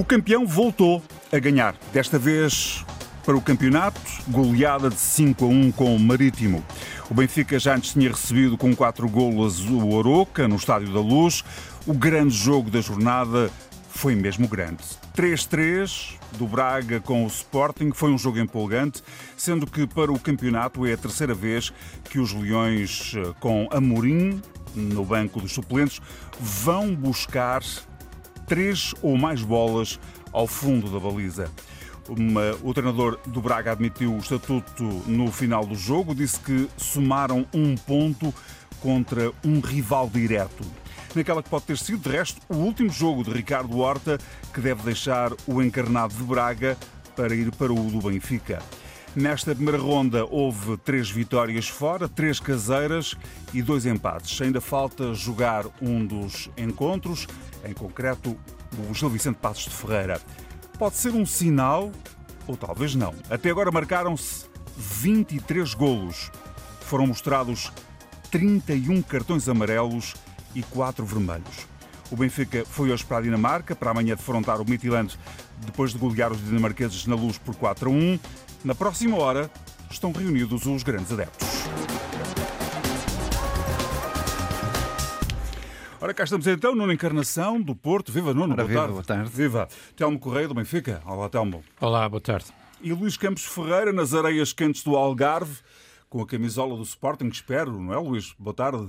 O campeão voltou a ganhar. Desta vez para o campeonato, goleada de 5 a 1 com o Marítimo. O Benfica já antes tinha recebido com 4 golos o Oroca no Estádio da Luz. O grande jogo da jornada foi mesmo grande. 3-3 do Braga com o Sporting foi um jogo empolgante, sendo que para o campeonato é a terceira vez que os Leões, eh, com Amorim no banco dos suplentes, vão buscar três ou mais bolas ao fundo da baliza. Uma, o treinador do Braga admitiu o estatuto no final do jogo, disse que somaram um ponto contra um rival direto. Naquela que pode ter sido, de resto, o último jogo de Ricardo Horta, que deve deixar o encarnado de Braga para ir para o do Benfica. Nesta primeira ronda houve três vitórias fora, três caseiras e dois empates. Ainda falta jogar um dos encontros em concreto o Gil Vicente Passos de Ferreira. Pode ser um sinal, ou talvez não. Até agora marcaram-se 23 golos. Foram mostrados 31 cartões amarelos e 4 vermelhos. O Benfica foi hoje para a Dinamarca para amanhã defrontar o Midtjylland depois de golear os dinamarqueses na luz por 4 a 1. Na próxima hora estão reunidos os grandes adeptos. Ora, cá estamos então, numa encarnação do Porto. Viva, Nuno, boa, viva, tarde. boa tarde. Viva. Telmo Correia do Benfica. Olá, Telmo. Olá, boa tarde. E Luís Campos Ferreira nas areias quentes do Algarve, com a camisola do Sporting, espero, não é, Luís? Boa tarde.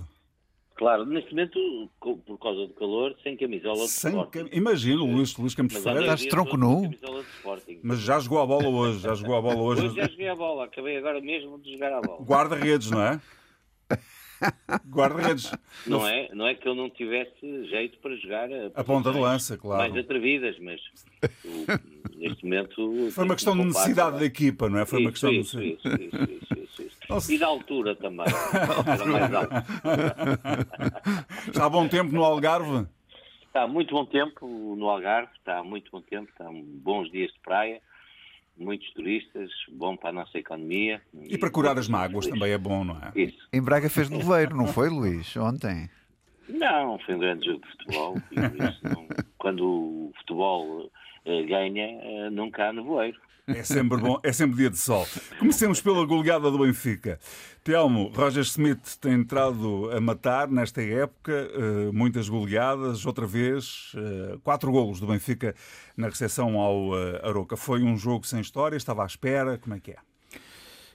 Claro, neste momento, por causa do calor, sem camisola de Sem Sporting. cam... Imagino, Luís, Luís Campos Mas Ferreira. Estás tronco nu? de. Mas já jogou a bola hoje, já jogou a bola hoje. Hoje já joguei a bola, acabei agora mesmo de jogar a bola. Guarda-redes, não é? Guarda-redes. Não é, não é que eu não tivesse jeito para jogar A ponta de lança, claro. mais atrevidas, mas o- neste momento... Foi uma questão que de necessidade não da é? equipa, não é? Foi uma Isso, questão de isso, necessidade. isso, isso, isso, isso, isso. Nossa. E da altura também. Era mais alto. Está há bom tempo no Algarve? Está muito bom tempo no Algarve, está muito bom tempo, está bons dias de praia, muitos turistas, bom para a nossa economia. E para curar as mágoas também é bom, não é? Isso. Em Braga fez nevoeiro, não foi, Luís? Ontem. Não, foi um grande jogo de futebol. e isso não- quando o futebol eh, ganha, eh, nunca há nevoeiro. É sempre bom, é sempre dia de sol. Comecemos pela goleada do Benfica. Telmo, Roger Smith tem entrado a matar nesta época, eh, muitas goleadas, outra vez, eh, quatro golos do Benfica na recepção ao eh, Aroca. Foi um jogo sem história, estava à espera, como é que é?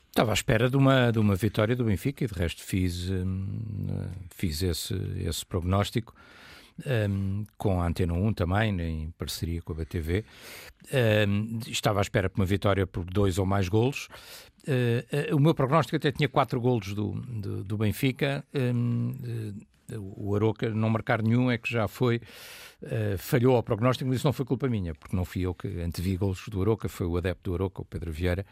Estava à espera de uma, de uma vitória do Benfica e de resto fiz, fiz esse, esse prognóstico hum, com a Antena 1 também, em parceria com a BTV. Hum, estava à espera por uma vitória por dois ou mais golos. Uh, uh, o meu prognóstico até tinha quatro golos do, do, do Benfica. Hum, uh, o Aroca não marcar nenhum é que já foi Uh, falhou ao prognóstico, mas isso não foi culpa minha, porque não fui eu que antevi golos do Aroca, foi o adepto do Aroca, o Pedro Vieira,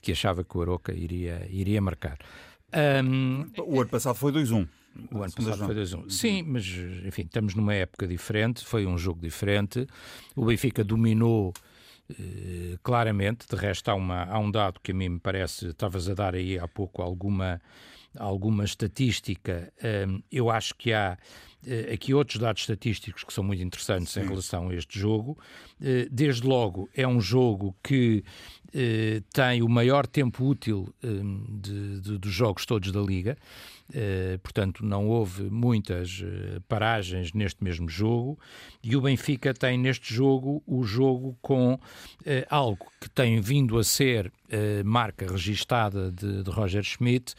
que achava que o Aroca iria, iria marcar. Um, O ano passado foi 2-1. O ano passado foi 2-1. Sim, mas enfim, estamos numa época diferente, foi um jogo diferente. O Benfica dominou uh, claramente, de resto há, uma, há um dado que a mim me parece, estavas a dar aí há pouco alguma, alguma estatística, um, eu acho que há uh, aqui outros dados estatísticos que são muito interessantes Sim. em relação a este jogo. Uh, desde logo, é um jogo que uh, tem o maior tempo útil um, de, de, dos jogos todos da Liga. Uh, portanto, não houve muitas uh, paragens neste mesmo jogo, e o Benfica tem neste jogo o jogo com uh, algo que tem vindo a ser marca registada de, de Roger Schmidt,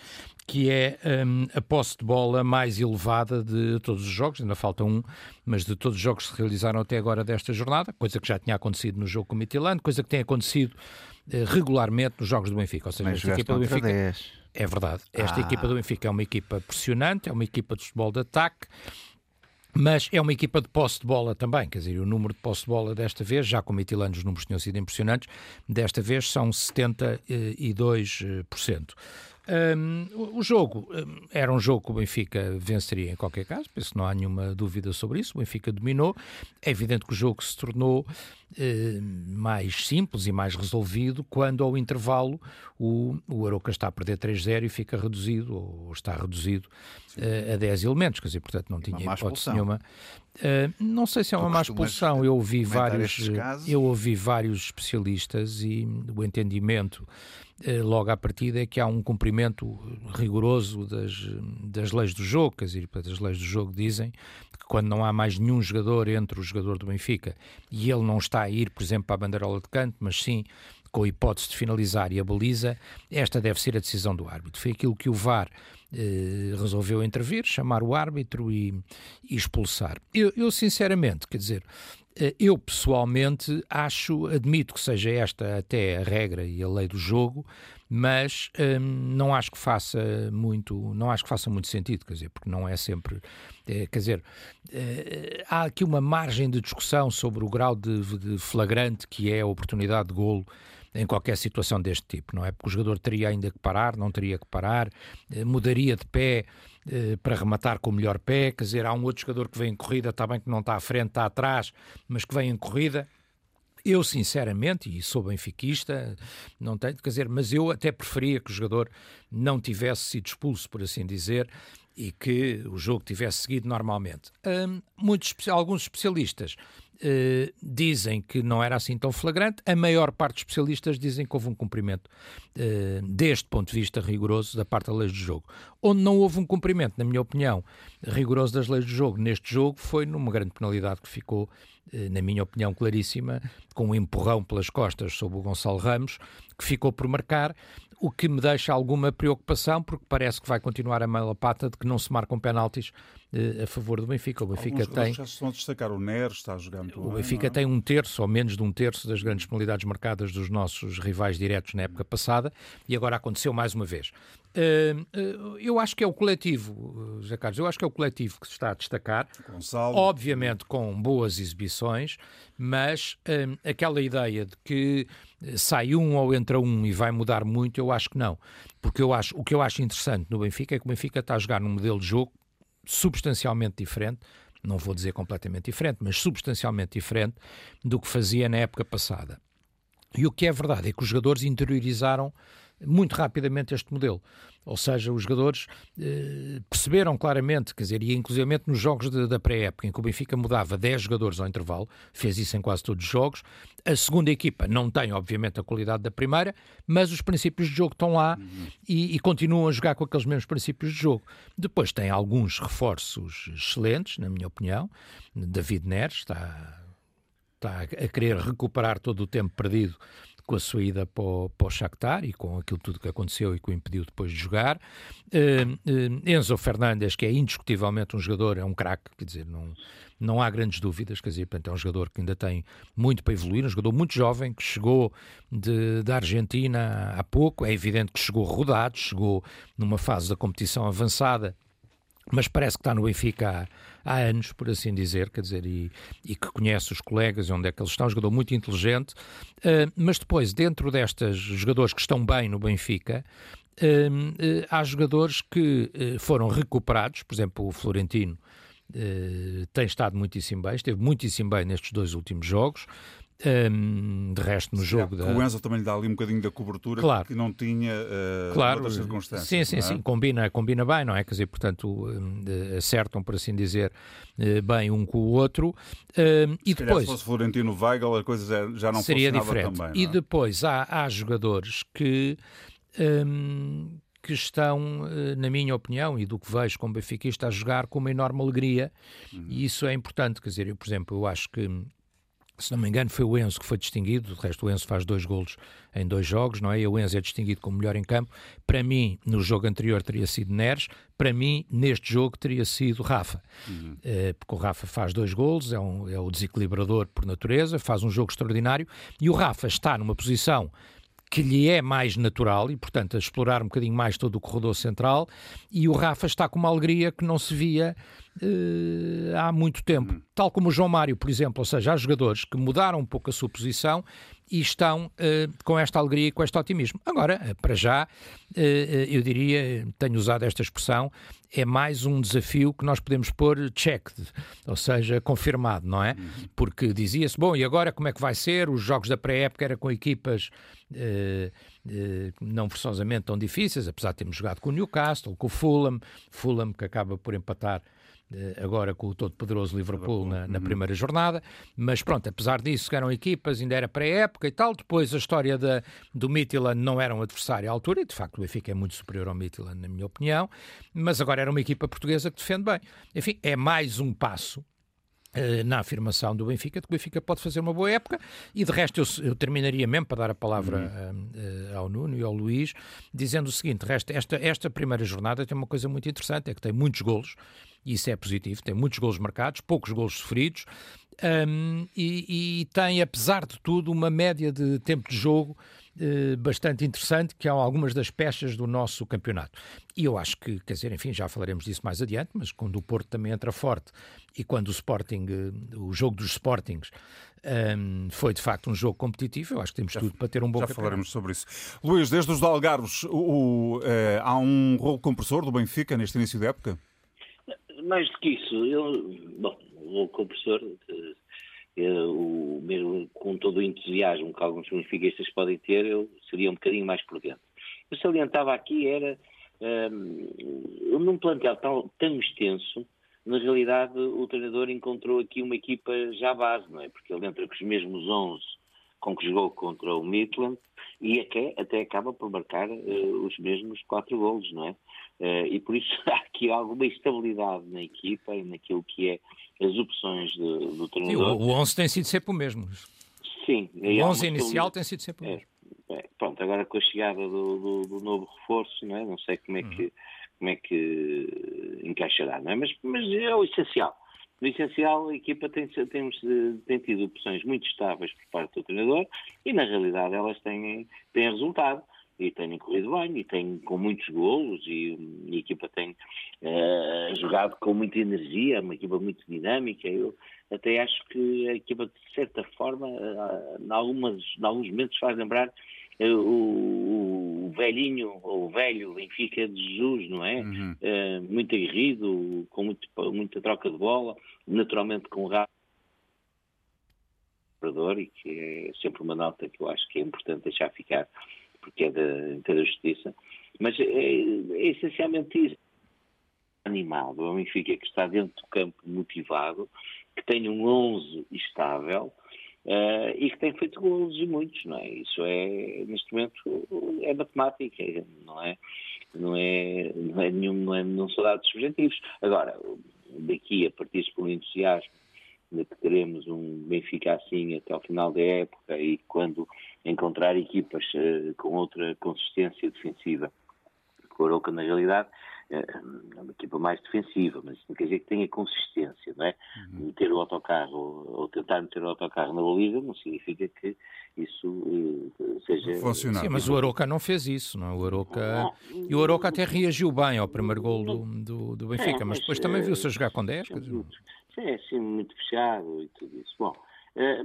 que é um, a posse de bola mais elevada de todos os jogos, ainda falta um, mas de todos os jogos que se realizaram até agora desta jornada, coisa que já tinha acontecido no jogo com o Midtjylland, coisa que tem acontecido regularmente nos jogos do Benfica, ou seja, mas esta equipa do Benfica... 10. É verdade. Esta Ah. equipa do Benfica é uma equipa pressionante, é uma equipa de futebol de ataque, mas é uma equipa de posse de bola também. Quer dizer, o número de posse de bola desta vez, já com o Mitilano os números tinham sido impressionantes, desta vez são 72%. Um, o, jogo um, era um jogo que o Benfica venceria em qualquer caso, penso que não há nenhuma dúvida sobre isso. O Benfica dominou. É evidente que o jogo se tornou uh, mais simples e mais resolvido quando, ao intervalo, o, o Aroca está a perder 3-0 e fica reduzido, ou está reduzido uh, a 10 elementos. Quer dizer, portanto, não tinha hipótese nenhuma. Uh, não sei se é uma má expulsão. Eu ouvi vários, eu ouvi vários especialistas e o entendimento logo à partida é que há um cumprimento rigoroso das, das leis do jogo, quer dizer, as leis do jogo dizem que quando não há mais nenhum jogador entre o jogador do Benfica e ele não está a ir, por exemplo, para a bandeirola de canto, mas sim com a hipótese de finalizar e a baliza, esta deve ser a decisão do árbitro. Foi aquilo que o VAR eh, resolveu intervir, chamar o árbitro e, e expulsar. Eu, eu, sinceramente, quer dizer, eh, eu pessoalmente acho, admito que seja esta até a regra e a lei do jogo, mas hum, não acho que faça muito, não acho que faça muito sentido, quer dizer, porque não é sempre, é, quer dizer, é, há aqui uma margem de discussão sobre o grau de, de, flagrante que é a oportunidade de golo em qualquer situação deste tipo, não é? Porque o jogador teria ainda que parar, não teria que parar, mudaria de pé eh, para rematar com o melhor pé, quer dizer, há um outro jogador que vem em corrida, está bem que não está à frente, está atrás, mas que vem em corrida. Eu, sinceramente, e sou benfiquista, não tenho, quer dizer, mas eu até preferia que o jogador não tivesse sido expulso, por assim dizer, e que o jogo tivesse seguido normalmente. Muitos, alguns especialistas Uh, dizem que não era assim tão flagrante, a maior parte dos especialistas dizem que houve um cumprimento, uh, deste ponto de vista rigoroso, da parte da lei do jogo. Onde não houve um cumprimento, na minha opinião, rigoroso das leis do jogo, neste jogo, foi numa grande penalidade que ficou, uh, na minha opinião, claríssima, com um empurrão pelas costas sobre o Gonçalo Ramos, que ficou por marcar, o que me deixa alguma preocupação, porque parece que vai continuar a mala pata de que não se marcam penaltis eh, a favor do Benfica. O Benfica Alguns tem. Já se estão a destacar o Neres, está a jogar muito O Benfica é? tem um terço, ou menos de um terço, das grandes penalidades marcadas dos nossos rivais diretos na época passada e agora aconteceu mais uma vez. Uh, uh, eu acho que é o coletivo, José Carlos, eu acho que é o coletivo que se está a destacar, Gonçalo. obviamente com boas exibições, mas aquela ideia de que sai um ou entra um e vai mudar muito, eu acho que não. Porque eu acho, o que eu acho interessante no Benfica é que o Benfica está a jogar num modelo de jogo substancialmente diferente, não vou dizer completamente diferente, mas substancialmente diferente do que fazia na época passada. E o que é verdade é que os jogadores interiorizaram muito rapidamente este modelo. Ou seja, os jogadores eh, perceberam claramente, quer dizer, e inclusive nos jogos de, da pré-época, em que o Benfica mudava 10 jogadores ao intervalo, fez isso em quase todos os jogos. A segunda equipa não tem, obviamente, a qualidade da primeira, mas os princípios de jogo estão lá uhum. e, e, continuam a jogar com aqueles mesmos princípios de jogo. Depois tem alguns reforços excelentes, na minha opinião. David Neres está, está a querer recuperar todo o tempo perdido com a sua ida para o, para o Shakhtar e com aquilo tudo que aconteceu e que o impediu depois de jogar. Uh, uh, Enzo Fernandes, que é indiscutivelmente um jogador, é um craque, quer dizer, não, não há grandes dúvidas, quer dizer, portanto, é um jogador que ainda tem muito para evoluir, um jogador muito jovem, que chegou de, da Argentina há pouco, é evidente que chegou rodado, chegou numa fase da competição avançada, mas parece que está no Benfica há, há anos, por assim dizer, quer dizer, e, e, que conhece os colegas e onde é que eles estão, um jogador muito inteligente, uh, mas depois, dentro destes jogadores que estão bem no Benfica, uh, uh, há jogadores que foram recuperados, por exemplo, o Florentino tem estado muitíssimo bem, esteve muitíssimo bem nestes dois últimos jogos, um, de resto, no jogo. Da... O Enzo também lhe dá ali um bocadinho da cobertura claro. que não tinha uh, claro. outras circunstâncias. Sim, sim, é? sim. Combina, combina bem, não é? Quer dizer, portanto, acertam, por assim dizer, eh, bem um com o outro. Se e depois. Se fosse Florentino Weigl, a coisa já não seria diferente. Também, e é? depois há, há jogadores que. Um, que estão, na minha opinião, e do que vejo como benfiquista, a jogar com uma enorme alegria, uhum. e isso é importante. Quer dizer, eu, por exemplo, eu acho que se não me engano, foi o Enzo que foi distinguido. De resto, o Enzo faz dois golos em dois jogos, não é? E o Enzo é distinguido como melhor em campo. Para mim, no jogo anterior teria sido Neres. Para mim, neste jogo teria sido Rafa. Uhum. Uh, porque o Rafa faz dois golos, é, um, é o desequilibrador por natureza, faz um jogo extraordinário. E o Rafa está numa posição que lhe é mais natural e, portanto, a explorar um bocadinho mais todo o corredor central. E o Rafa está com uma alegria que não se via há muito tempo. Uhum. Tal como o João Mário, por exemplo, ou seja, há jogadores que mudaram um pouco a sua posição e estão uh, com esta alegria e com este otimismo. Agora, uh, para já, eu diria, tenho usado esta expressão, é mais um desafio que nós podemos pôr checked, ou seja, confirmado, não é? Uhum. Porque dizia-se, bom, e agora como é que vai ser? Os jogos da pré-época era com equipas não forçosamente tão difíceis, apesar de termos jogado com o Newcastle, com o Fulham, Fulham que acaba por empatar eh, agora com o todo-poderoso Liverpool, Liverpool. Na, na, uhum. primeira jornada, mas pronto, apesar disso, eram equipas, ainda era pré-época e tal. Depois a história da, do Midtjylland não era um adversário à altura, e de facto o Benfica é muito superior ao Midtjylland, na minha opinião, mas agora era uma equipa portuguesa que defende bem. Enfim, é mais um passo eh, na afirmação do Benfica, de que o Benfica pode fazer uma boa época, e de resto eu, eu terminaria mesmo para dar a palavra uhum. uh, ao Nuno e ao Luís, dizendo o seguinte: resto, esta, esta primeira jornada tem uma coisa muito interessante, é que tem muitos golos, e isso é positivo, tem muitos golos marcados, poucos golos sofridos, um, e, e, tem, apesar de tudo, uma média de tempo de jogo eh, bastante interessante, que há algumas das peças do nosso campeonato. E eu acho que, quer dizer, enfim, já falaremos disso mais adiante, mas quando o Porto também entra forte e quando o Sporting, eh, o jogo dos Sportings, um, foi de facto um jogo competitivo. Eu acho que temos já, tudo para ter um bom Já campeonato. falaremos sobre isso. Luís, desde os Algarves, o, o, uh, há um rolo compressor do Benfica neste início da época? Mais do que isso, eu, bom, o rolo compressor o, mesmo com todo o entusiasmo que alguns benfiquistas podem ter, eu seria um bocadinho mais prudente. Eu salientava aqui era um, num plantel tão, tão extenso, na realidade o treinador encontrou aqui uma equipa já base, não é? Porque ele entra com os mesmos 11 com que jogou contra o Midland e até, até acaba por marcar uh, os mesmos quatro golos, não é? Uh, e por isso há aqui alguma estabilidade na equipa e naquilo que é as opções de, do treinador. O 11 tem sido sempre o mesmo. Sim. O 11 inicial tem sido sempre o mesmo. É, é, pronto, agora com a chegada do, do, do, novo reforço, não, é? não sei como é que, uhum. como é que encaixará, não é? Mas, mas é o essencial. No essencial, a equipa tem, tem, tem, tido opções muito estáveis por parte do treinador e, na realidade, elas têm, têm resultado e têm corrido bem e têm com muitos golos e, e a equipa tem uh, jogado com muita energia, uma equipa muito dinâmica. Eu até acho que a equipa, de certa forma, uh, em, algumas, em alguns momentos faz lembrar uh, o, o, velhinho, ou o velho Benfica de Jesus, não é? Uhum. muito aguerrido, com muito, muita troca de bola, naturalmente com rápido e que é sempre uma nota que eu acho que é importante deixar ficar porque é da, da justiça, mas é, é essencialmente isso. Animado, é um Benfica que está dentro do campo motivado, que tem um 11 estável uh, e que tem feito golos e muitos, não é? Isso é, neste momento, é matemática, não é? Não é, não é nenhum, não, é, não são dados subjetivos. Agora, daqui a partir um entusiasmo de que teremos um Benfica assim até ao final da época e quando encontrar equipas uh, com outra consistência defensiva. O Aroca, na realidade, eh, é uma equipa mais defensiva, mas isso não quer dizer que tenha consistência, não é? Uhum. Meter o autocarro ou tentar meter o autocarro na baliza não significa que isso uh, seja... Funcionar. Sim, mas o Aroca não fez isso, não é? O Aroca... E o Aroca até reagiu bem ao primeiro gol do, do, do Benfica, é, mas, mas, depois também viu-se a jogar com 10. É, sim, muito fechado e tudo isso. Bom,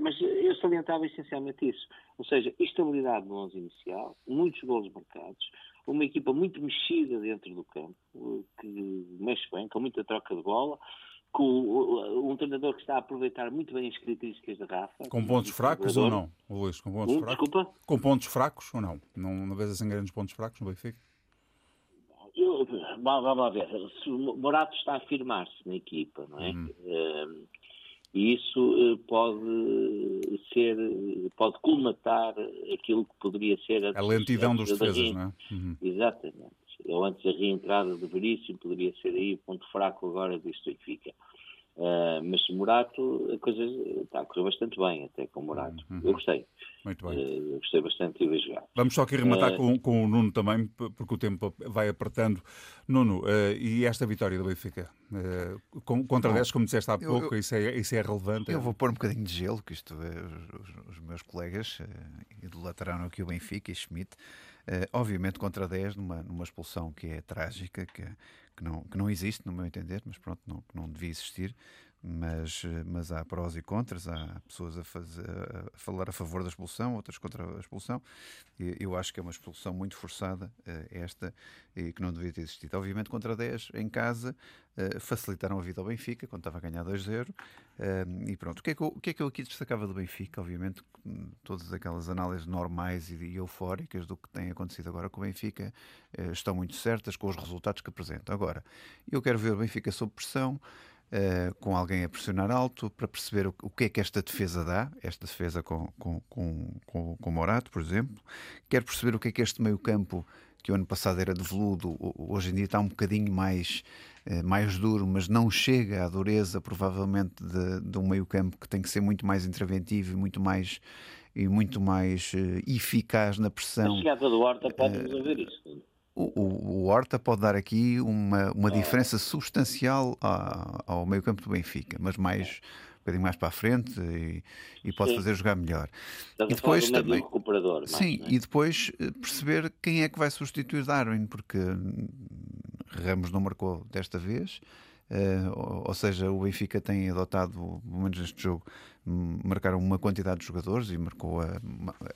mas eu salientava essencialmente isso. Ou seja, estabilidade no 11 inicial, muitos golos marcados, uma equipa muito mexida dentro do campo, que mexe bem, com muita troca de bola, com um treinador que está a aproveitar muito bem as características da Rafa. Com pontos fracos ou não, Luís? Com pontos um, fracos? Desculpa? Com pontos fracos ou não? Não, não vês assim grandes pontos fracos no Benfica? Eu, vamos lá ver. Morato está a afirmar-se na equipa, não é? Uhum. Uh, e isso eh, pode ser, pode colmatar aquilo que poderia ser a, a lentidão dos defesas, não é? Uhum. Exatamente. Ou antes a reentrada de Veríssimo poderia ser aí o ponto fraco agora disto Benfica. Uh, mas Morato, a coisa está a correr bastante bem, até com Morato. Uhum. Eu gostei. Muito bem. Uh, gostei bastante de ver jogar. Vamos só aqui rematar uh, com, com, o Nuno também, porque o tempo vai apertando. Nuno, e esta vitória do Benfica? contra Bom, 10, como disseste há pouco, eu, eu, isso, é, isso é relevante? Eu vou pôr um bocadinho de gelo, que isto é, os, os meus colegas idolatraram aqui o Benfica e Schmidt. Uh, obviamente contra 10, numa, numa expulsão que é trágica, que, que, não, que não existe, no meu entender, mas pronto, não, não devia existir mas, mas há prós e contras, há pessoas a, fazer, a falar a favor da expulsão, outras contra a expulsão. Eu acho que é uma expulsão muito forçada, eh, esta, e que não devia ter existido. Obviamente, contra 10 em casa, eh, facilitaram a vida ao Benfica, quando estava a ganhar 2-0. Eh, e pronto, o que, é que eu, o que é que eu aqui destacava do Benfica? Obviamente, todas aquelas análises normais e eufóricas do que tem acontecido agora com o Benfica estão muito certas com os resultados que apresenta. Agora, eu quero ver o Benfica sob pressão. Uh, com alguém a pressionar alto para perceber o, o, que é que esta defesa dá, esta defesa com, com, com, com, com Morato, por exemplo. Quero perceber o que é que este meio-campo, que o ano passado era de veludo, hoje em dia está um bocadinho mais, uh, mais duro, mas não chega à dureza, provavelmente, de, de um meio-campo que tem que ser muito mais interventivo e muito mais e muito mais uh, eficaz na pressão. A chegada do Horta pode resolver isso o, o, Horta pode dar aqui uma, uma diferença substancial ao, ao meio-campo do Benfica, mas mais um bocadinho mais para a frente e, e pode sim. fazer jogar melhor. Estás e depois também recuperador, sim, mais, é? e depois perceber quem é que vai substituir Darwin, porque Ramos não marcou desta vez. Uh, ou seja, o Benfica tem adotado, pelo menos neste jogo, marcaram uma quantidade de jogadores e marcou a,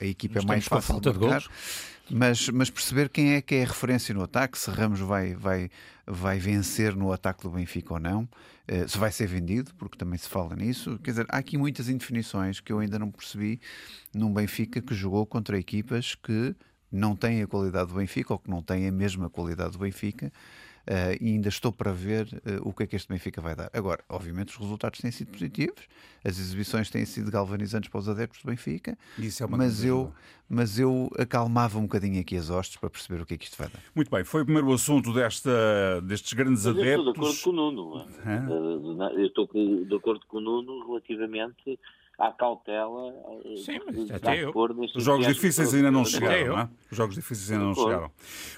a equipa é mais fácil falta de, marcar, de mas, mas perceber quem é que é a referência no ataque, se Ramos vai, vai, vai vencer no ataque do Benfica ou não, uh, se vai ser vendido, porque também se fala nisso. Quer dizer, há aqui muitas indefinições que eu ainda não percebi num Benfica que jogou contra equipas que não têm a qualidade do Benfica ou que não têm a mesma qualidade do Benfica. Uh, e ainda estou para ver uh, o que é que este Benfica vai dar. Agora, obviamente, os resultados têm sido positivos, as exibições têm sido galvanizantes para os adeptos do Benfica, é mas, eu, mas eu acalmava um bocadinho aqui as hostes para perceber o que é que isto vai dar. Muito bem, foi o primeiro assunto desta, destes grandes mas adeptos. Eu estou de acordo com o Nuno. É? Eu estou de acordo com o Nuno relativamente à cautela. Eh, Sim, mas até eu. Os jogos difíceis ainda não chegaram, não é? Os jogos difíceis ainda não chegaram.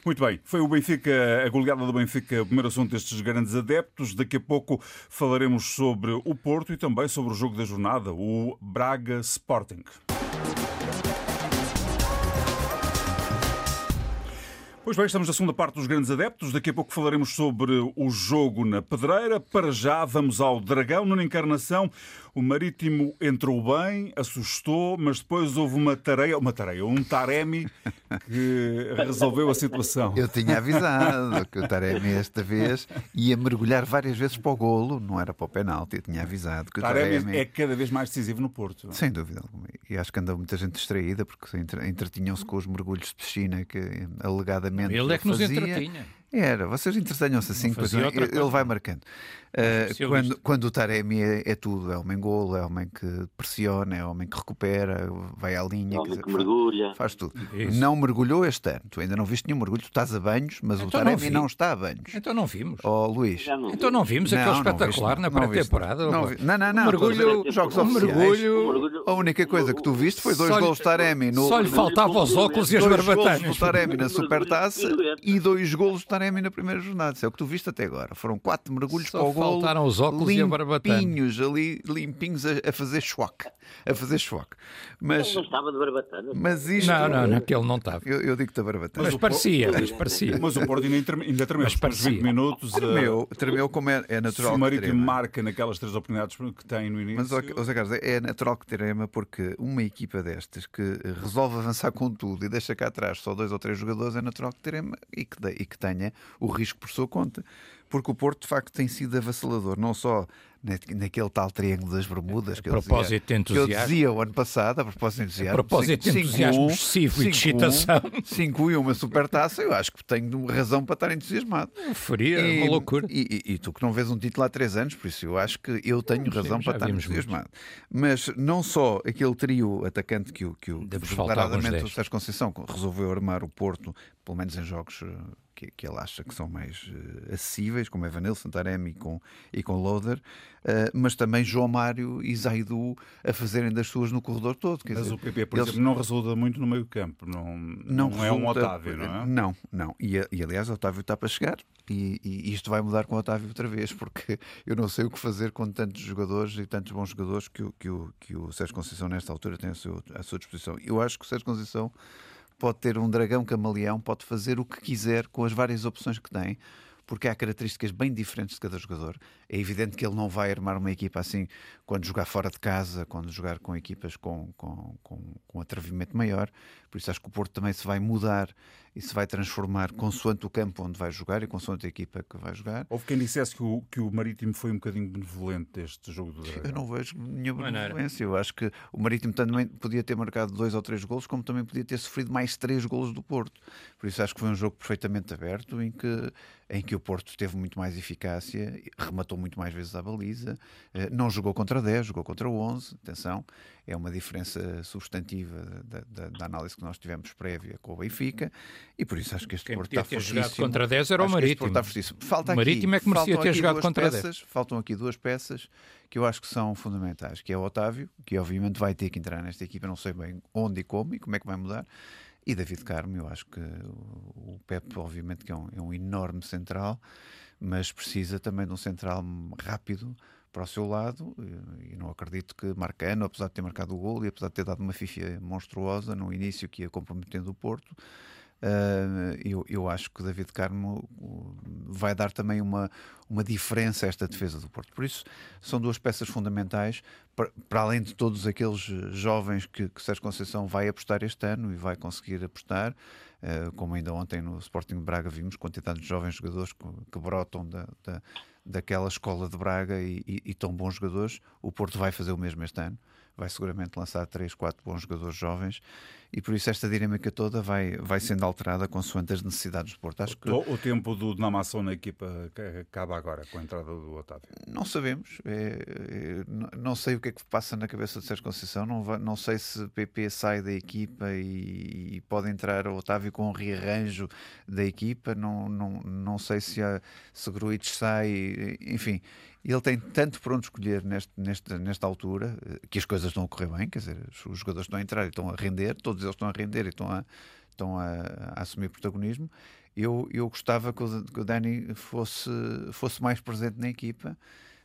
Muito bem, foi o Benfica, a goleada do Benfica, o primeiro assunto destes grandes adeptos. Daqui a pouco falaremos sobre o Porto e também sobre o jogo da jornada, o Braga Sporting. Pois bem, estamos na segunda parte dos grandes adeptos. Daqui a pouco falaremos sobre o jogo na pedreira. Para já, vamos ao Dragão, na encarnação. O Marítimo entrou bem, assustou, mas depois houve uma tareia, uma tareia, um Taremi que resolveu a situação. Eu tinha avisado que o Taremi esta vez ia mergulhar várias vezes para o golo, não era para o penalti. Eu tinha avisado que o Taremi, Taremi é cada vez mais decisivo no Porto. Sem dúvida alguma. E acho que andou muita gente distraída porque entretinham-se com os mergulhos de piscina que alegadamente ele é que nos entretinha. Era, vocês entretenham-se assim, depois ele vai marcando. Uh, quando, quando o Taremi é, é, tudo, é homem golo, é homem que pressiona, é homem que recupera, vai à linha, é homem que mergulha, faz tudo. Isso. Não mergulhou este ano, tu ainda não viste nenhum mergulho, tu estás a banhos, mas então o Taremi não, não, está a banhos. Então não vimos. Oh, Luís. Não então não vimos aquele não, espetacular na pré-temporada. Não, não, não, não, mergulho, jogos oficiais. Mergulho, a única coisa que tu viste foi dois golos de Taremi no. Só lhe faltavam os óculos e as barbatanas. Dois golos do Taremi na Supertaça e dois golos de Taremi na primeira jornada nada. Isso é o que tu viste até agora. Foram quatro mergulhos Só para o golo. faltaram os óculos e a barbatana. Limpinhos ali, limpinhos a, a fazer choque. A fazer choque. Mas, não estava de barbatana. Mas isto... Não, não, naquele não estava. Eu, eu digo-te a barbatana. Mas, mas parecia, mas parecia. Mas o Porto ainda, ainda tremeu. Mas parecia. 20 minutos. Tremeu, tremeu como é, é natural. Se o Marítimo marca naquelas três oportunidades que tem no início. Mas, José Carlos, é natural que trema porque uma equipa destas que resolve avançar com tudo e deixa cá atrás só dois ou três jogadores, é natural que trema e que, e que tenha o risco por sua conta porque o Porto de facto tem sido avassalador, não só naquele tal triângulo das Bermudas que, a propósito dizia, que eu dizia o ano passado, a propósito de entusiasmo, a propósito de entusiasmo excessivo e de excitação. 5 e uma supertaça, eu acho que tenho razão para estar entusiasmado. Faria, e, uma loucura. E, e, e, tu que não vês um título há 3 anos, por isso eu acho que eu tenho Sim, razão para estar entusiasmado. Mas não só aquele trio atacante que o, que o declaradamente o Sérgio Conceição resolveu armar o Porto, pelo menos em jogos eh, que, que ele acha que são mais uh, acessíveis, como Evanilson, Taremi com, e com Loader, uh, mas também João Mário e Zaidu a fazerem das suas no corredor todo. mas dizer, o PP, por eles... exemplo, não resulta muito no meio campo, não, não, não é um Otávio, não é? Não, não. E, e aliás, o Otávio está para chegar e, e, isto vai mudar com o Otávio outra vez, porque eu não sei o que fazer com tantos jogadores e tantos bons jogadores que o, que o, que o Sérgio Conceição nesta altura tem à sua, à sua disposição. Eu acho que o Sérgio Conceição pode ter um dragão camaleão, pode fazer o que quiser com as várias opções que tem porque há características bem diferentes de cada jogador. É evidente que ele não vai armar uma equipa assim quando jogar fora de casa, quando jogar com equipas com, com, com, com atrevimento maior. Por isso acho que o Porto também se vai mudar e se vai transformar consoante o campo onde vai jogar e consoante a equipa que vai jogar. Houve quem dissesse que o, que o Marítimo foi um bocadinho benevolente deste jogo do Dragão. Eu não vejo nenhuma benevolência. Eu acho que o Marítimo também podia ter marcado dois ou três golos, como também podia ter sofrido mais três golos do Porto. Por isso acho que foi um jogo perfeitamente aberto em que, em que o Porto teve muito mais eficácia, rematou muito mais vezes à baliza, eh, não jogou contra 10, jogou contra 11. Atenção, é uma diferença substantiva da, da, da análise que nós tivemos prévia com o Benfica e por isso acho que este Quem Porto está fortíssimo. jogado contra 10 era o Marítimo. Falta O Marítimo aqui, é que merecia ter jogado contra peças, Faltam aqui duas peças que eu acho que são fundamentais, que é o Otávio, que obviamente vai ter que entrar nesta equipa, não sei bem onde e como e como é que vai mudar, e David Carmo, eu acho que o o Pepe, obviamente, que é um, é um enorme central, mas precisa também de um central rápido para o seu lado, e não acredito que Marcano, apesar de ter marcado o gol e apesar de ter dado uma fifia monstruosa no início que ia comprometendo o Porto, Uh, eu, eu acho que David Carmo vai dar também uma, uma diferença a esta defesa do Porto. Por isso, são duas peças fundamentais, para, para além de todos aqueles jovens que, que Sérgio Conceição vai apostar este ano e vai conseguir apostar, como ainda ontem no Sporting de Braga vimos, quantidade de jovens jogadores que, que brotam da, da, daquela escola de Braga e, e, e tão bons jogadores. O Porto vai fazer o mesmo este ano vai seguramente lançar 3, 4 bons jogadores jovens e por isso esta dinâmica toda vai, vai sendo alterada consoante as necessidades do Porto. Acho que... o, tempo do Namação na equipa acaba agora com a entrada do Otávio? Não sabemos. É, é, não sei o que é que passa na cabeça de Sérgio Conceição. Não, vai, não sei se PP sai da equipa e, e, pode entrar o Otávio com um rearranjo da equipa. Não, não, não sei se, a, se Gruites sai. Enfim, ele tem tanto por onde escolher neste, neste, nesta altura que as coisas estão a correr bem, quer dizer, os jogadores estão a entrar e estão a render, todos eles estão a render e estão a, estão a, a assumir protagonismo. Eu, eu gostava que o, que o Dani fosse, fosse mais presente na equipa.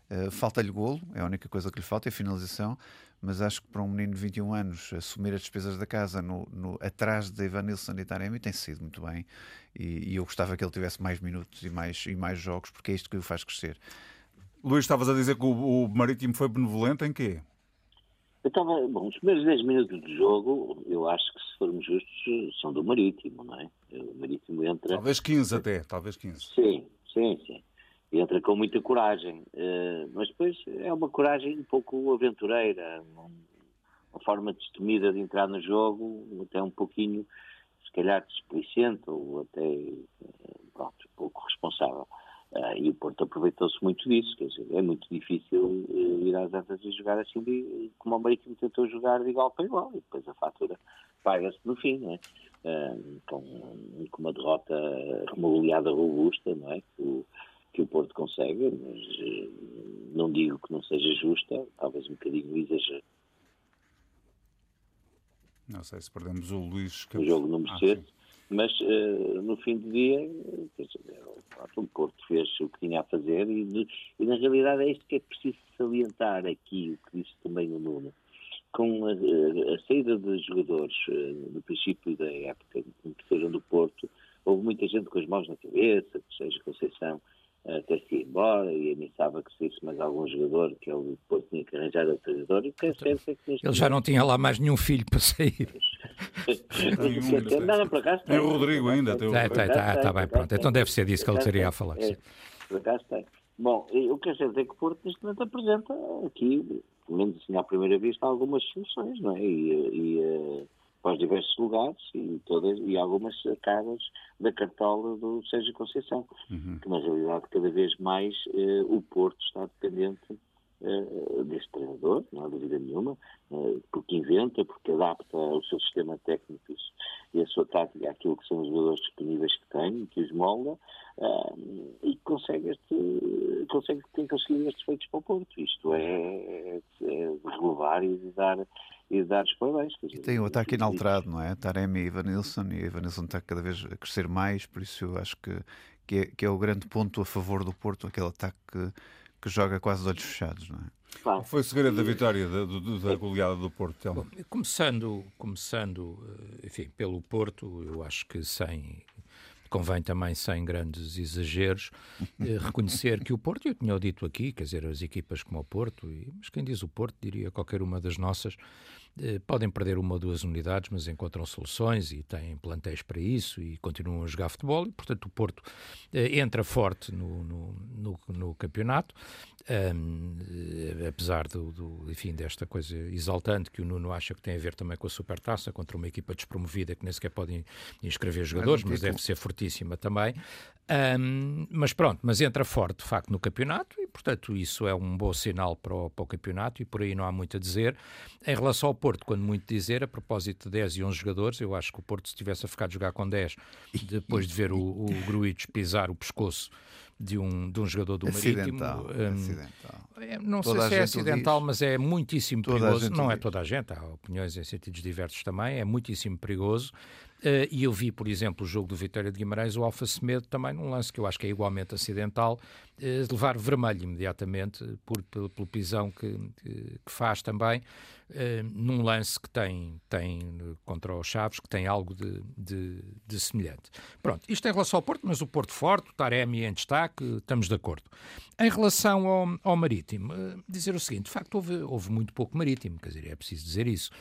Uh, Falta-lhe golo, é a única coisa que lhe falta, é finalização. Mas acho que para um menino de 21 anos assumir as despesas da casa no, no, atrás de Evanilson e Taremi tem sido muito bem. E, e eu gostava que ele tivesse mais minutos e mais, e mais jogos, porque é isto que o faz crescer. Luís, estavas a dizer que o, o Marítimo foi benevolente em quê? Eu estava, bom, os primeiros 10 minutos do jogo, eu acho que se formos justos, são do Marítimo, não é? O Marítimo entra. Talvez 15 até, talvez 15. Sim, sim, sim. Entra com muita coragem, mas depois é uma coragem um pouco aventureira, uma forma destemida de entrar no jogo, até um pouquinho, se calhar, desplicente ou até, pronto, um pouco responsável. Uh, e o Porto aproveitou-se muito disso, quer dizer, é muito difícil uh, ir às antas e jogar assim de, como o Marítimo tentou jogar de igual para igual, e depois a fatura paga-se no fim, não é? Uh, com, com, uma derrota remobiliada robusta, não é? Que o, que o Porto consegue, mas não digo que não seja justa, talvez um bocadinho exagero. Não sei se perdemos o Luís. O jogo merecesse. Ah, mas uh, no fim do dia o Porto fez o que tinha a fazer e, e, na realidade é isto que é preciso salientar aqui, o que disse também o Nuno. Com a, a, saída de jogadores uh, no princípio da época, que sejam do Porto, houve muita gente com as mãos na cabeça, que seja Conceição até se ir embora e ameaçava que saísse mais algum jogador que ele depois tinha que arranjar outro jogador e o que é certo é que Ele já não tinha lá mais nenhum filho para sair. não, não, por acaso tem. o Rodrigo ainda. Tem o Rodrigo. Está tá, bem, pronto. Então deve ser disso que ele teria a falar. É, por acaso tem. Bom, o que é certo é que o Porto neste momento apresenta aqui, pelo menos assim à primeira vista, algumas soluções, não é? E, e para os diversos lugares e, todas, e algumas caras da cartola do Sérgio Conceição, uhum. que na realidade cada vez mais eh, o Porto está dependente eh, deste treinador, não há dúvida nenhuma, eh, porque inventa, porque adapta o seu sistema técnico e a sua tática àquilo que são os jogadores disponíveis que tem, que os molda, e consegue, este, consegue tem conseguido estes feitos para o Porto. Isto é, é, é relevar e de dar e dar os parabéns. E tem o ataque inalterado, não é? Taremi e Evanilson, e Evanilson está cada vez a crescer mais, por isso eu acho que, que, é, que é o grande ponto a favor do Porto, aquele ataque que joga quase de olhos fechados, não é? Claro. Foi o segredo da vitória da, da goleada do Porto? Bom, começando, começando, eh, enfim, pelo Porto, eu acho que sem convém também, sem grandes exageros, eh, reconhecer que o Porto, eu tinha dito aqui, quer dizer, as equipas como o Porto, mas quem diz o Porto diria qualquer uma das nossas, podem perder uma ou duas unidades, mas encontram soluções e têm plantéis para isso e continuam a jogar futebol. E, portanto, o Porto eh, entra forte no, no, no, no campeonato, um, eh, apesar do, do, enfim, desta coisa exaltante que o Nuno acha que tem a ver também com a Supertaça, contra uma equipa despromovida que nem sequer pode inscrever jogadores, mas deve ser fortíssima também. Um, mas pronto, mas entra forte de facto no campeonato e, portanto, isso é um bom sinal para o, para o campeonato e por aí não há muito a dizer. Em relação ao Porto, quando muito dizer, a propósito de 10 e 11 jogadores, eu acho que o Porto, se tivesse a ficar de jogar com 10, depois de ver o, o Gruitch pisar o pescoço de um, de um jogador do acidental, Marítimo. Acidental. É, não toda sei se é acidental, mas é muitíssimo toda perigoso. Não é toda a gente, há opiniões em sentidos diversos também, é muitíssimo perigoso. Uh, e eu vi, por exemplo, o jogo do Vitória de Guimarães, o Alfa Semedo também num lance que eu acho que é igualmente acidental, uh, levar vermelho imediatamente por, pelo, pelo pisão que, que, faz também, uh, num lance que tem, tem contra os Chaves, que tem algo de, de, de, semelhante. Pronto, isto em relação ao Porto, mas o Porto forte, o Taremi em destaque, estamos de acordo. Em relação ao, ao Marítimo, dizer o seguinte, de facto houve, houve muito pouco Marítimo, quer dizer, é preciso dizer isso.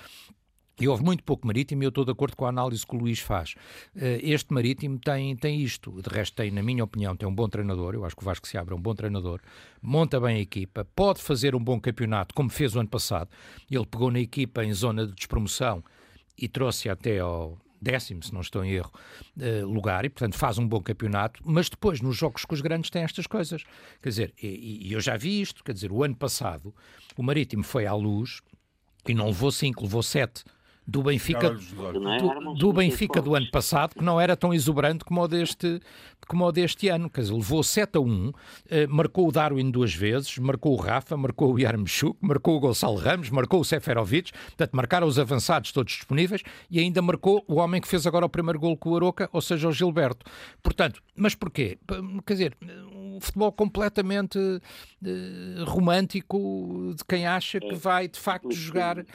E houve muito pouco marítimo e eu estou de acordo com a análise que o Luís faz. Eh, este marítimo tem, tem isto. De resto, tem, na minha opinião, tem um bom treinador. Eu acho que o Vasco se abre é um bom treinador. Monta bem a equipa. Pode fazer um bom campeonato, como fez o ano passado. Ele pegou na equipa em zona de despromoção e trouxe até ao décimo, se não estou em erro, eh, lugar, e portanto faz um bom campeonato, mas depois nos jogos com os grandes tem estas coisas. Quer dizer, e, e eu já vi isto, quer dizer, o ano passado o Marítimo foi à luz e não levou cinco, levou sete do Benfica, do, do, Benfica do ano passado, que não era tão exuberante como o deste, como o deste ano. Quer dizer, levou 7 a 1, eh, marcou o Darwin duas vezes, marcou o Rafa, marcou o Yarmchuk, marcou o Gonçalo Ramos, marcou o Seferovic, portanto, marcaram os avançados todos disponíveis e ainda marcou o homem que fez agora o primeiro gol com o Aroca, ou seja, o Gilberto. Portanto, mas porquê? Quer dizer, um futebol completamente uh, romântico de quem acha que vai de facto jogar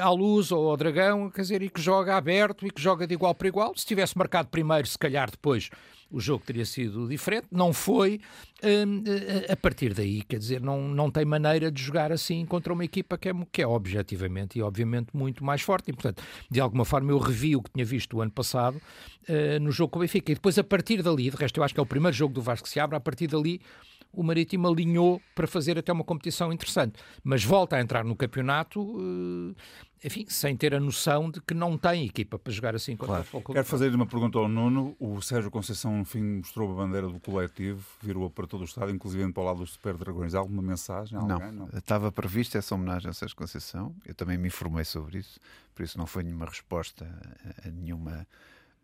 à luz ou ao dragão, quer dizer, e que joga aberto e que joga de igual para igual. Se tivesse marcado primeiro, se calhar depois o jogo teria sido diferente. Não foi. Hum, a partir daí, quer dizer, não, não tem maneira de jogar assim contra uma equipa que é, que é objetivamente e obviamente muito mais forte. E, portanto, de alguma forma, eu revi o que tinha visto o ano passado uh, no jogo com o Benfica. E depois, a partir dali, de resto, eu acho que é o primeiro jogo do Vasco que se abre, a partir dali o Marítimo alinhou para fazer até uma competição interessante. Mas volta a entrar no campeonato, eh, enfim, sem ter a noção de que não tem equipa para jogar assim contra claro. o Quero fazer uma pergunta ao Nuno. O Sérgio Conceição, no fim, mostrou a bandeira do coletivo, virou para todo o Estado, inclusive para o lado dos Super Dragões. Há alguma mensagem? Alguém? Não. não, estava prevista essa homenagem ao Sérgio Conceição. Eu também me informei sobre isso, por isso não foi nenhuma resposta a nenhuma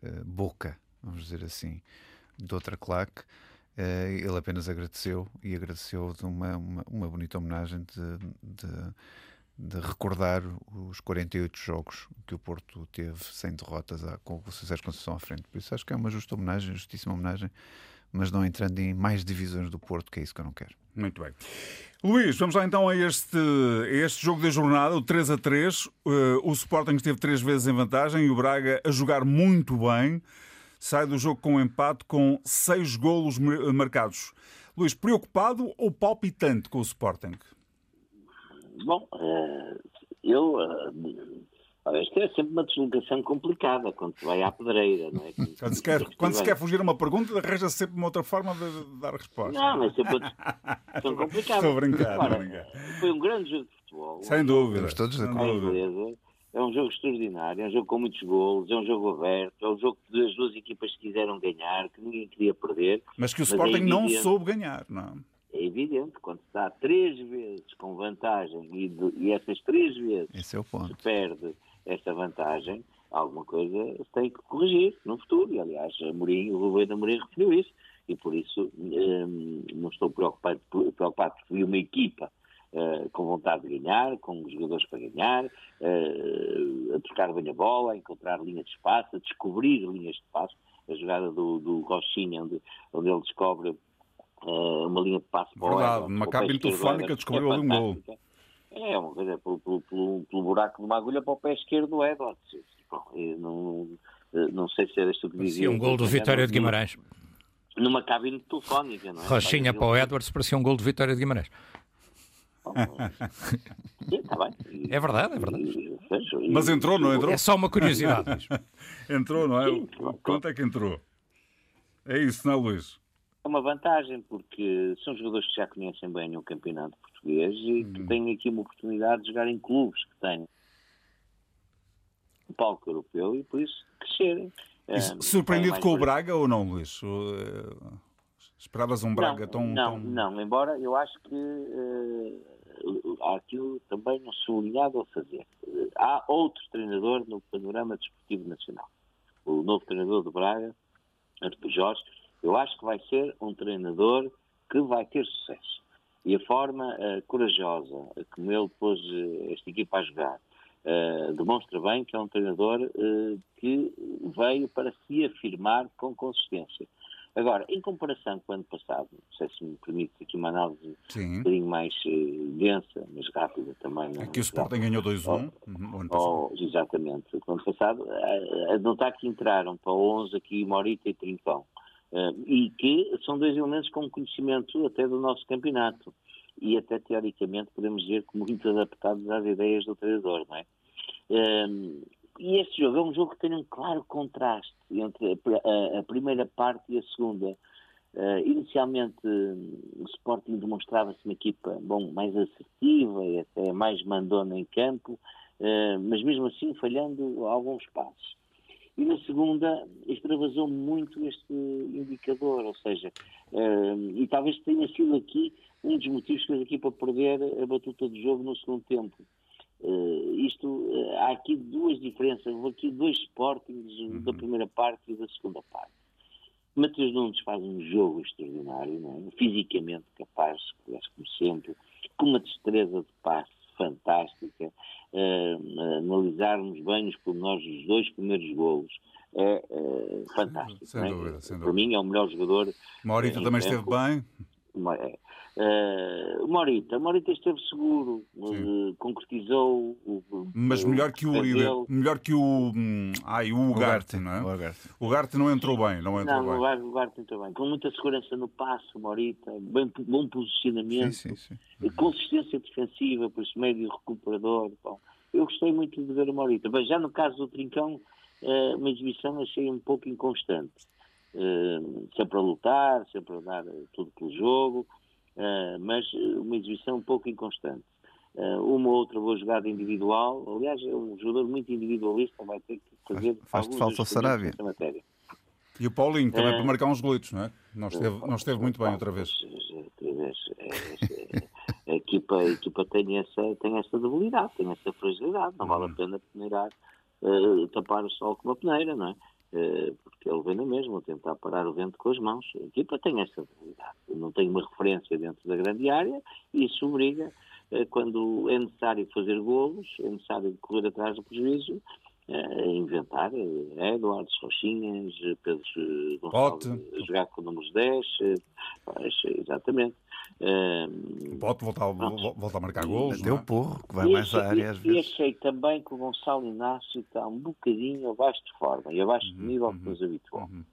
uh, boca, vamos dizer assim, de outra claque. Uh, ele apenas agradeceu e agradeceu de uma, uma, uma bonita homenagem de, de, de, recordar os 48 jogos que o Porto teve sem derrotas à, com o Sérgio Conceição à frente. Por isso acho que é uma justa homenagem, justíssima homenagem, mas não entrando em mais divisões do Porto, que é isso que eu não quero. Muito bem. Luís, vamos lá então a este, a este jogo da jornada, o 3 a 3. Uh, eh, o Sporting esteve três vezes em vantagem e o Braga a jogar muito bem sai do jogo com um empate com seis golos marcados. Luís, preocupado ou palpitante com o Sporting? Bom, eh, eu. Olha, isto é sempre uma deslocação complicada quando se vai à pedreira, não é? Quando se quer, quando se quer fugir a uma pergunta, arranja -se sempre uma outra forma de dar resposta. Não, mas é sempre uma deslocação complicada. Estou a brincar, Agora, Foi um grande jogo de futebol. Sem dúvida. Estamos todos de acordo. É um jogo extraordinário, é um jogo com muitos golos, é um jogo aberto, é um jogo que as duas equipas quiseram ganhar, que ninguém queria perder. Mas que o Sporting é não soube ganhar, não é? evidente, quando se dá três vezes com vantagem e, de, e essas três vezes é se perde esta vantagem, alguma coisa se tem que corrigir no futuro. E, aliás, Amorim, o Rubem Amorim referiu isso. E por isso hum, não estou preocupado, preocupado porque vi uma equipa uh, com vontade de ganhar, com jogadores para ganhar, uh, a tocar bem a bola, a encontrar linhas de espaço, a descobrir linhas de espaço. A jogada do, do Rochinha, onde, onde ele descobre uh, uma linha de passe para Verdade, o numa cabine telefónica descobriu ali um gol. É, uma coisa, pelo, pelo, pelo, pelo, buraco de uma agulha para o pé esquerdo do Edwards. Não, não sei se era isto que dizia. um gol do Vitória de Guimarães. Numa cabine telefónica, não é? Rochinha para o Edwards parecia um gol de Vitória de Guimarães. Sim, está bem. É verdade, é verdade. Mas entrou, não entrou? É só uma curiosidade. entrou, não é? Quanto é que entrou? É isso, não é, Luís? É uma vantagem, porque são jogadores que já conhecem bem o campeonato português e que hum. têm aqui uma oportunidade de jogar em clubes que têm o palco europeu e por isso crescerem. Isso, surpreendido com o Braga ou não, Luís? Eh, esperavas um Braga não, tão, não, tão. Não, embora eu acho que uh, há aquilo também um sublinhado a fazer. Há outro treinador no panorama desportivo nacional. O novo treinador do Braga, Artur Jorge, eu acho que vai ser um treinador que vai ter sucesso. E a forma uh, corajosa como ele pôs uh, esta equipa a jogar uh, demonstra bem que é um treinador que veio para se afirmar com consistência. Agora, em comparação com o ano passado, não sei se me permite aqui uma análise Sim. um bocadinho mais uh, densa, mas rápida também. Aqui o Sporting ganhou 2-1 oh, uhum, ano passado. Exatamente. O ano passado, a notar que entraram para o 11 aqui Morita e Trincão. Uh, e que são dois elementos com conhecimento até do nosso campeonato. E até teoricamente podemos dizer que muito adaptados às ideias do treinador, não é? E este jogo é um jogo que tem um claro contraste entre a, a, a primeira parte e a segunda. Uh, inicialmente o Sporting demonstrava-se uma equipa bom, mais assertiva e até mais mandona em campo, uh, mas mesmo assim falhando alguns passos. E na segunda extravasou muito este indicador, ou seja, uh, e talvez tenha sido aqui um dos motivos que a equipa perder a batuta do jogo no segundo tempo. Uh, isto, uh, há aqui duas diferenças, houve aqui dois sportings uhum. da primeira parte e da segunda parte. Matheus Nunes faz um jogo extraordinário, é? fisicamente capaz, como sempre, com uma destreza de passe fantástica. Uh, analisarmos bem os pormenores dos dois primeiros golos é fantástico. Sem, é? dúvida, sem dúvida. Para mim é o melhor jogador. Maurita também esteve bem. É, Morita, Morita esteve seguro, uh, concretizou o, Mas melhor que o melhor que o. Hum, ai, o Ugarte, não é? O Ugarte. O Ugarte não entrou bem, não entrou não, bem. O Ugarte entrou bem. Com muita segurança no passo, Morita, bem, bom posicionamento, sim, sim, sim. consistência defensiva, por isso médio recuperador. Bom, eu gostei muito de ver o Morita. Mas já no caso do Trincão, uh, uma exibição achei um pouco inconstante. Uh, sempre a lutar, sempre a dar tudo pelo jogo. Uh, mas uma exibição um pouco inconstante. Uh, uma ou outra boa jogada individual, aliás, é um jogador muito individualista, vai ter que fazer. Faz, faz falta o Sarabia. E o Paulinho também uh, para marcar uns golitos, não é? Não esteve, não esteve muito bem outra vez. A equipa, a equipa tem, essa, tem essa debilidade, tem essa fragilidade, não vale a uhum. pena peneirar, uh, tapar o sol com uma peneira, não é? Eh, porque ele vem na mesma, tentar parar o vento com as mãos. A equipa tem essa habilidade. Não tem uma referência dentro da grande área e isso obriga, eh, quando é necessário fazer golos, é necessário correr atrás do prejuízo, a inventar Eduardo Rochinhas, Pedro Gonçalves, jogar com números 10, exatamente. Um, Pode voltar, voltar a marcar gols. Deu é? porro, que vai e mais à área às vezes. E achei também que o Gonçalo Inácio está um bocadinho abaixo de forma e abaixo uhum, de nível uhum, que nos habituou. Uhum.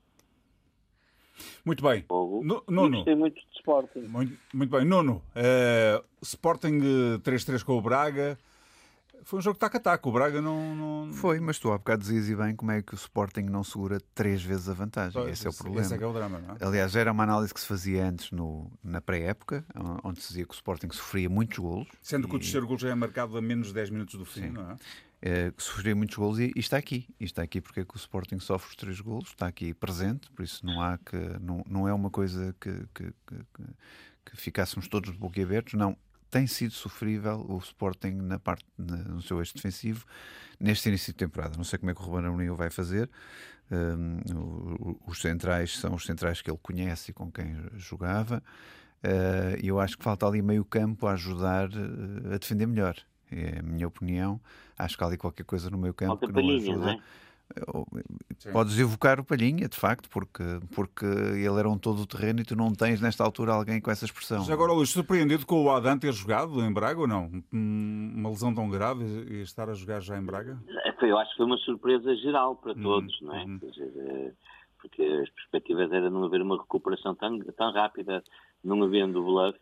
Muito bem. No, Nuno. Gostei muito de Sporting. Muito, muito bem. Nuno, uh, Sporting 3-3 eh, com o Braga. Foi um jogo tac-a-tac, o Braga não, não, Foi, mas tu há bocado dizias e bem como é que o Sporting não segura três vezes a vantagem. Pois, esse é o problema. Esse é que é o drama, não é? Aliás, era uma análise que se fazia antes no, na pré-época, onde se dizia que o Sporting sofria muitos golos. Sendo e... que o terceiro gol já é marcado a menos de 10 minutos do fim, Sim. não é? É, que sofria muitos golos e, e, está aqui. E está aqui porque é que o Sporting sofre os três golos, está aqui presente, por isso não há que. Não, não é uma coisa que, que, que, que ficássemos todos de boca abertos, não tem sido sofrível o Sporting na parte, na, no seu eixo defensivo neste início de temporada. Não sei como é que o Ruben Amorim vai fazer. Um, os centrais são os centrais que ele conhece e com quem jogava. Uh, eu acho que falta ali meio campo a ajudar uh, a defender melhor. É a minha opinião. Acho que há ali qualquer coisa no meio campo que não ajuda. Não é? Podes evocar o Palhinha, de facto, porque, porque ele era um todo o terreno e tu não tens nesta altura alguém com essa expressão. Já agora, Luís, surpreendido com o Adam ter jogado em Braga ou não? Uma lesão tão grave e estar a jogar já em Braga? Eu acho que foi uma surpresa geral para hum, todos, não é? Hum. Dizer, eh, porque as perspectivas era não haver uma recuperação tão, tão rápida, não havendo bluff.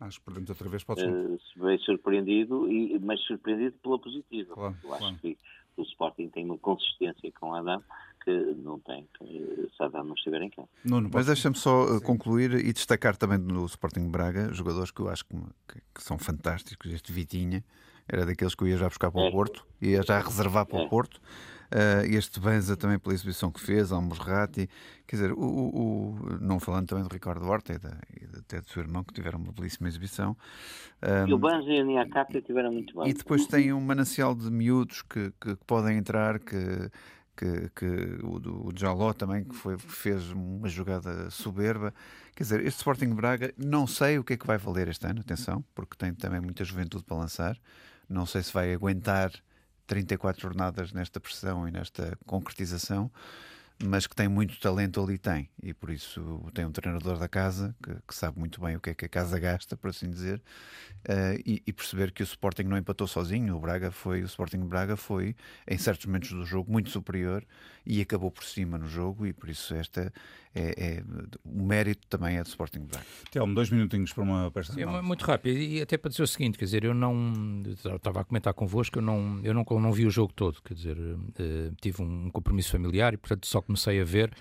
Eh, acho que perdemos outra vez, pode uh, Bem surpreendido, e, mas surpreendido pela positiva. Claro, Eu acho claro. que o Sporting tem uma consistência com Adam que não tem se Adam não estiver em campo. Não, não Mas deixa-me só Sim. concluir e destacar também no Sporting Braga jogadores que eu acho que, que, são fantásticos. Este Vitinha era daqueles que eu ia já buscar para o é. Porto, ia já reservar para é. o Porto. Uh, este Benza também pela exibição que fez, Almosrati, quer dizer, o, o, o, não falando também do Ricardo Horta e, da, e até do seu irmão, que tiveram uma belíssima exibição. Um, e o Benza e a Niakata tiveram muito bem. E depois tem um manancial de miúdos que, que, que podem entrar, que que, que o, o Jaló também que foi, fez uma jogada soberba. Quer dizer, este Sporting Braga não sei o que é que vai valer este ano, atenção, porque tem também muita juventude para lançar. Não sei se vai aguentar 34 jornadas nesta pressão e nesta concretização, mas que tem muito talento ali tem. E por isso tem um treinador da casa que, que sabe muito bem o que é que a casa gasta, por assim dizer, uh, e, e, perceber que o Sporting não empatou sozinho. O Braga foi, o Sporting Braga foi, em certos momentos do jogo, muito superior e acabou por cima no jogo, e por isso esta é, é, o mérito também é do Sporting Braga. Telmo, dois minutinhos para uma peça. É, muito rápido, e até para dizer o seguinte, quer dizer, eu não eu estava a comentar convosco, eu não, eu não, não vi o jogo todo, quer dizer, uh, tive um compromisso familiar e portanto só comecei a ver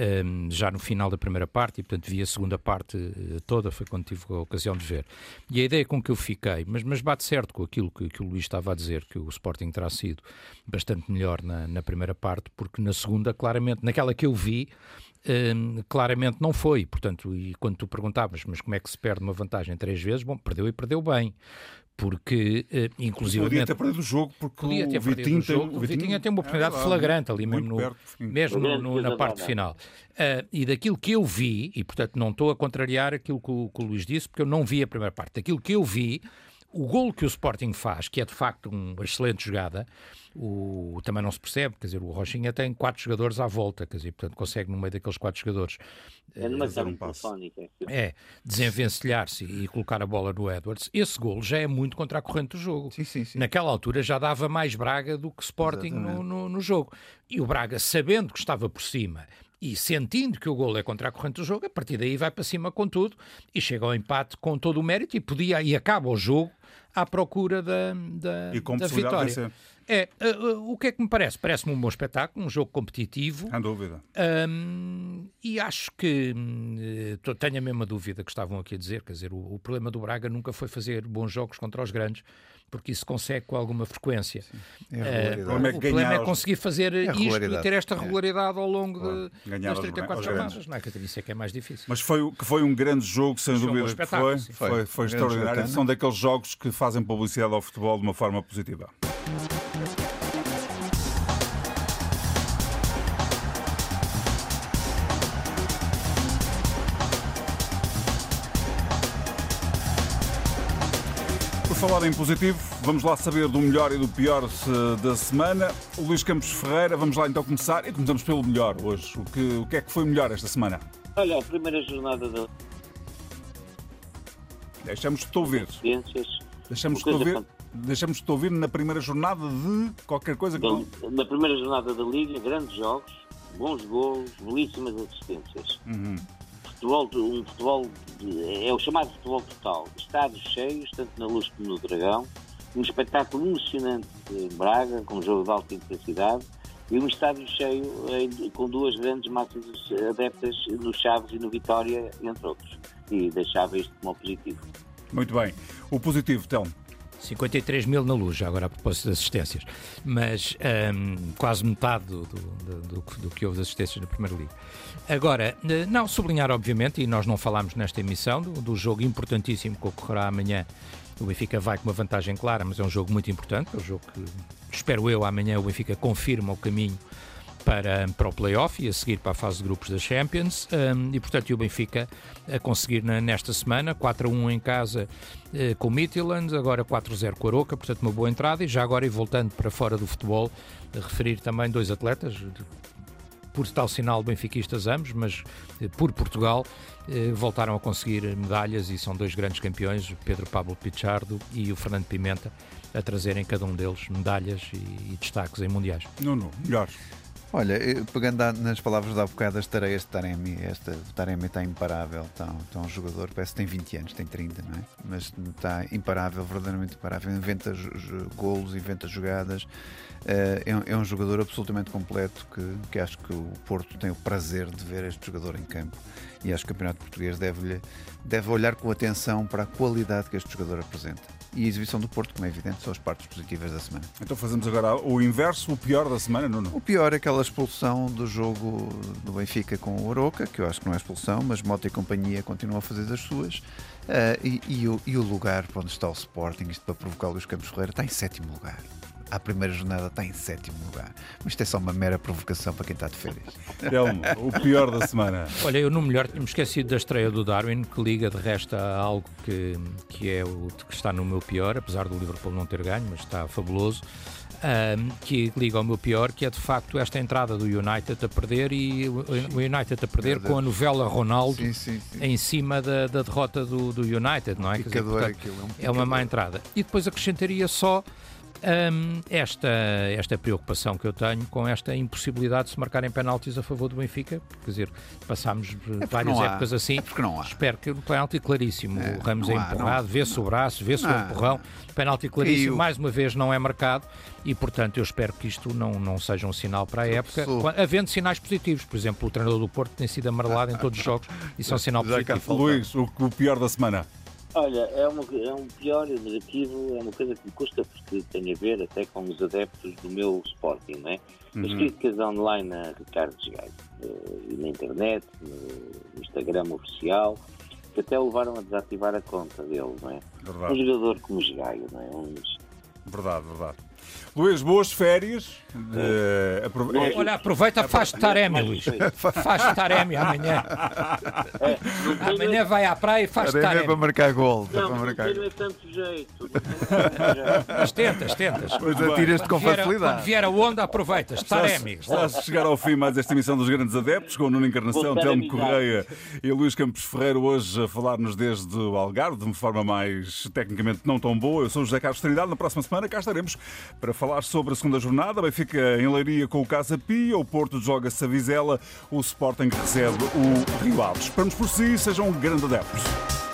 um, ehm, já no final da primeira parte e, portanto, vi a segunda parte uh, toda, foi quando tive a ocasião de ver. E a ideia com que eu fiquei, mas, mas bate certo com aquilo que, que o Luís estava a dizer, que o Sporting terá sido bastante melhor na, na primeira parte, porque na segunda, claramente, naquela que eu vi, um, ehm, claramente não foi. Portanto, e quando tu perguntavas, mas como é que se perde uma vantagem três vezes? Bom, perdeu e perdeu bem. Porque uh, inclusive podia ter perdido o jogo porque podia ter o Vitinho, o, jogo, tem, o Vitinho tem uma oportunidade é, flagrante ali mesmo, no, perto, mesmo no, no, na parte final. Uh, e daquilo que eu vi e portanto não estou a contrariar aquilo que o, que o Luís disse porque eu não vi a primeira parte. Daquilo que eu vi o gol que o Sporting faz, que é de facto uma excelente jogada, o, também não se percebe, quer dizer, o Rochinha tem quatro jogadores à volta, quer dizer, portanto consegue no meio daqueles quatro jogadores é numa uh, um passo. É, desenvencilhar-se e colocar a bola no Edwards. Esse gol já é muito contra a corrente do jogo. Sim, sim, sim. Naquela altura já dava mais Braga do que Sporting no, no, no jogo. E o Braga, sabendo que estava por cima e sentindo que o gol é contra a corrente do jogo, a partir daí vai para cima com tudo e chega ao empate com todo o mérito e podia e acaba o jogo à procura da, da, da vitória. É, uh, uh, o que é que me parece? Parece-me um bom espetáculo, um jogo competitivo. Sem dúvida. Um, e acho que uh, tenho a mesma dúvida que estavam aqui a dizer. Quer dizer, o, o, problema do Braga nunca foi fazer bons jogos contra os grandes, porque isso consegue com alguma frequência. É uh, o problema é, o problema é conseguir fazer é isto e ter esta regularidade ao longo de, das 34 jornadas. Não é, que isso é que é mais difícil. Mas foi, que foi um grande jogo, sem foi dúvida. Um foi, foi, foi, foi extraordinário. São daqueles jogos que fazem publicidade ao futebol de uma forma positiva. Falar em positivo, vamos lá saber do melhor e do pior da semana. O Luís Campos Ferreira, vamos lá então começar e começamos pelo melhor hoje. O que, o que é que foi melhor esta semana? Olha, a primeira jornada da. Deixamos de te ouvir. Deixamos de te ouvir. Deixamos de te ouvir na primeira jornada de qualquer coisa que. Na primeira jornada da Liga, grandes jogos, bons gols, belíssimas assistências. Uhum futebol, um futebol, é o chamado futebol total. Estádios cheios, tanto na Luz como no Dragão. Um espetáculo emocionante em Braga, com um jogo de alta intensidade. E um estádio cheio com duas grandes massas adeptas no Chaves e no Vitória, entre outros. E deixava isto como positivo. Muito bem. O positivo, Telmo? 53 mil na luz, já agora a propósito de assistências, mas um, quase metade do, do, do, do, que houve de assistências na Primeira Liga. Agora, eh, não sublinhar, obviamente, e nós não falámos nesta emissão, do, jogo importantíssimo que ocorrerá amanhã. O Benfica vai com uma vantagem clara, mas é um jogo muito importante. É um jogo que, espero eu, amanhã o Benfica confirma o caminho para, para o playoff e a seguir para a fase de grupos da Champions. Um, e, portanto, e o Benfica a conseguir nesta semana 4 a 1 em casa eh, com o Midtjylland, agora 4-0 com a Aroca, portanto uma boa entrada. E já agora, e voltando para fora do futebol, referir também dois atletas, por tal sinal benfiquistas ambos, mas eh, por Portugal, eh, voltaram a conseguir medalhas e são dois grandes campeões, Pedro Pablo Pichardo e o Fernando Pimenta, a trazerem cada um deles medalhas e, e destaques em mundiais. Não, não, melhor. Olha, pegando nas palavras da bocado, as tareias de Taremi, esta Taremi está imparável, está, está um jogador, parece que tem 20 anos, tem 30, não é? Mas está imparável, verdadeiramente imparável, inventa golos, inventa jogadas, eh, é, é, um jogador absolutamente completo que, que acho que o Porto tem o prazer de ver este jogador em campo e acho que o Campeonato Português deve, deve olhar com atenção para a qualidade que este jogador apresenta. E a exibição do Porto, como é evidente, são as partes positivas da semana. Então fazemos agora o inverso, o pior da semana, Nuno? O pior é aquela expulsão do jogo do Benfica com o Oroca, que eu acho que não é expulsão, mas Mota e companhia continuam a fazer das suas. Uh, e, e, o, e, o, lugar onde está o Sporting, isto para provocar o Luís Campos Ferreira, está em sétimo lugar à primeira jornada está em sétimo lugar. Mas isto é só uma mera provocação para quem está de férias. Telmo, o pior da semana. Olha, eu no melhor tinha esquecido da estreia do Darwin, que liga de resto a algo que, que é o que está no meu pior, apesar do Liverpool não ter ganho, mas está fabuloso. Um, que liga ao meu pior, que é de facto esta entrada do United a perder e o United a perder com a novela Ronaldo sim, sim, sim. em cima da, da derrota do, do, United, não é? Dizer, portanto, é, um é uma má entrada. E depois acrescentaria só um, esta, esta preocupação que eu tenho com esta impossibilidade de se marcarem penaltis a favor do Benfica, quer dizer, passámos é várias épocas assim. É porque não há. Espero que o penalti claríssimo. É, o Ramos é empurrado, vê-se o braço, vê-se o empurrão. Penalti claríssimo, mais uma vez não é marcado e, portanto, eu espero que isto não, não seja um sinal para a época. Havendo sinais positivos, por exemplo, o treinador do Porto tem sido amarelado em todos os jogos, isso é um sinal positivo. Luís, o, o pior da semana. Olha, é, uma, é um pior negativo, é uma coisa que me custa porque tem a ver até com os adeptos do meu Sporting, não é? Uhum. As críticas online a Ricardo Gaio, uh, e na internet, no Instagram oficial, que até levaram a desativar a conta dele, não é? Verdade. Um jogador como Gaio, não é? Um... Verdade, verdade. Luís, boas férias. Uh, aprove... é, Olha, aproveita, faz Taremi, Luís. Faz Taremi amanhã. É, amanhã vai à praia e faz Taremi. É para marcar gol. Não, para marcar... não é tanto jeito. Mas tentas, tentas. Pois atiras-te com facilidade. Quando vier a onda, aproveitas. Taremi. Está a chegar ao fim mais esta emissão dos Grandes Adeptos, com o Nuno Encarnação, Telmo Correia e Luís Campos Ferreira, hoje a falar-nos desde o Algarve, de uma forma mais tecnicamente não tão boa. Eu sou o José Carlos Trindade. Na próxima semana cá estaremos para falar sobre a segunda jornada. Benfica em Leiria com o Casa Pia, o Porto joga-se a Vizela, o Sporting recebe o Rio Aves. Esperamos por si, sejam um grande adeptos.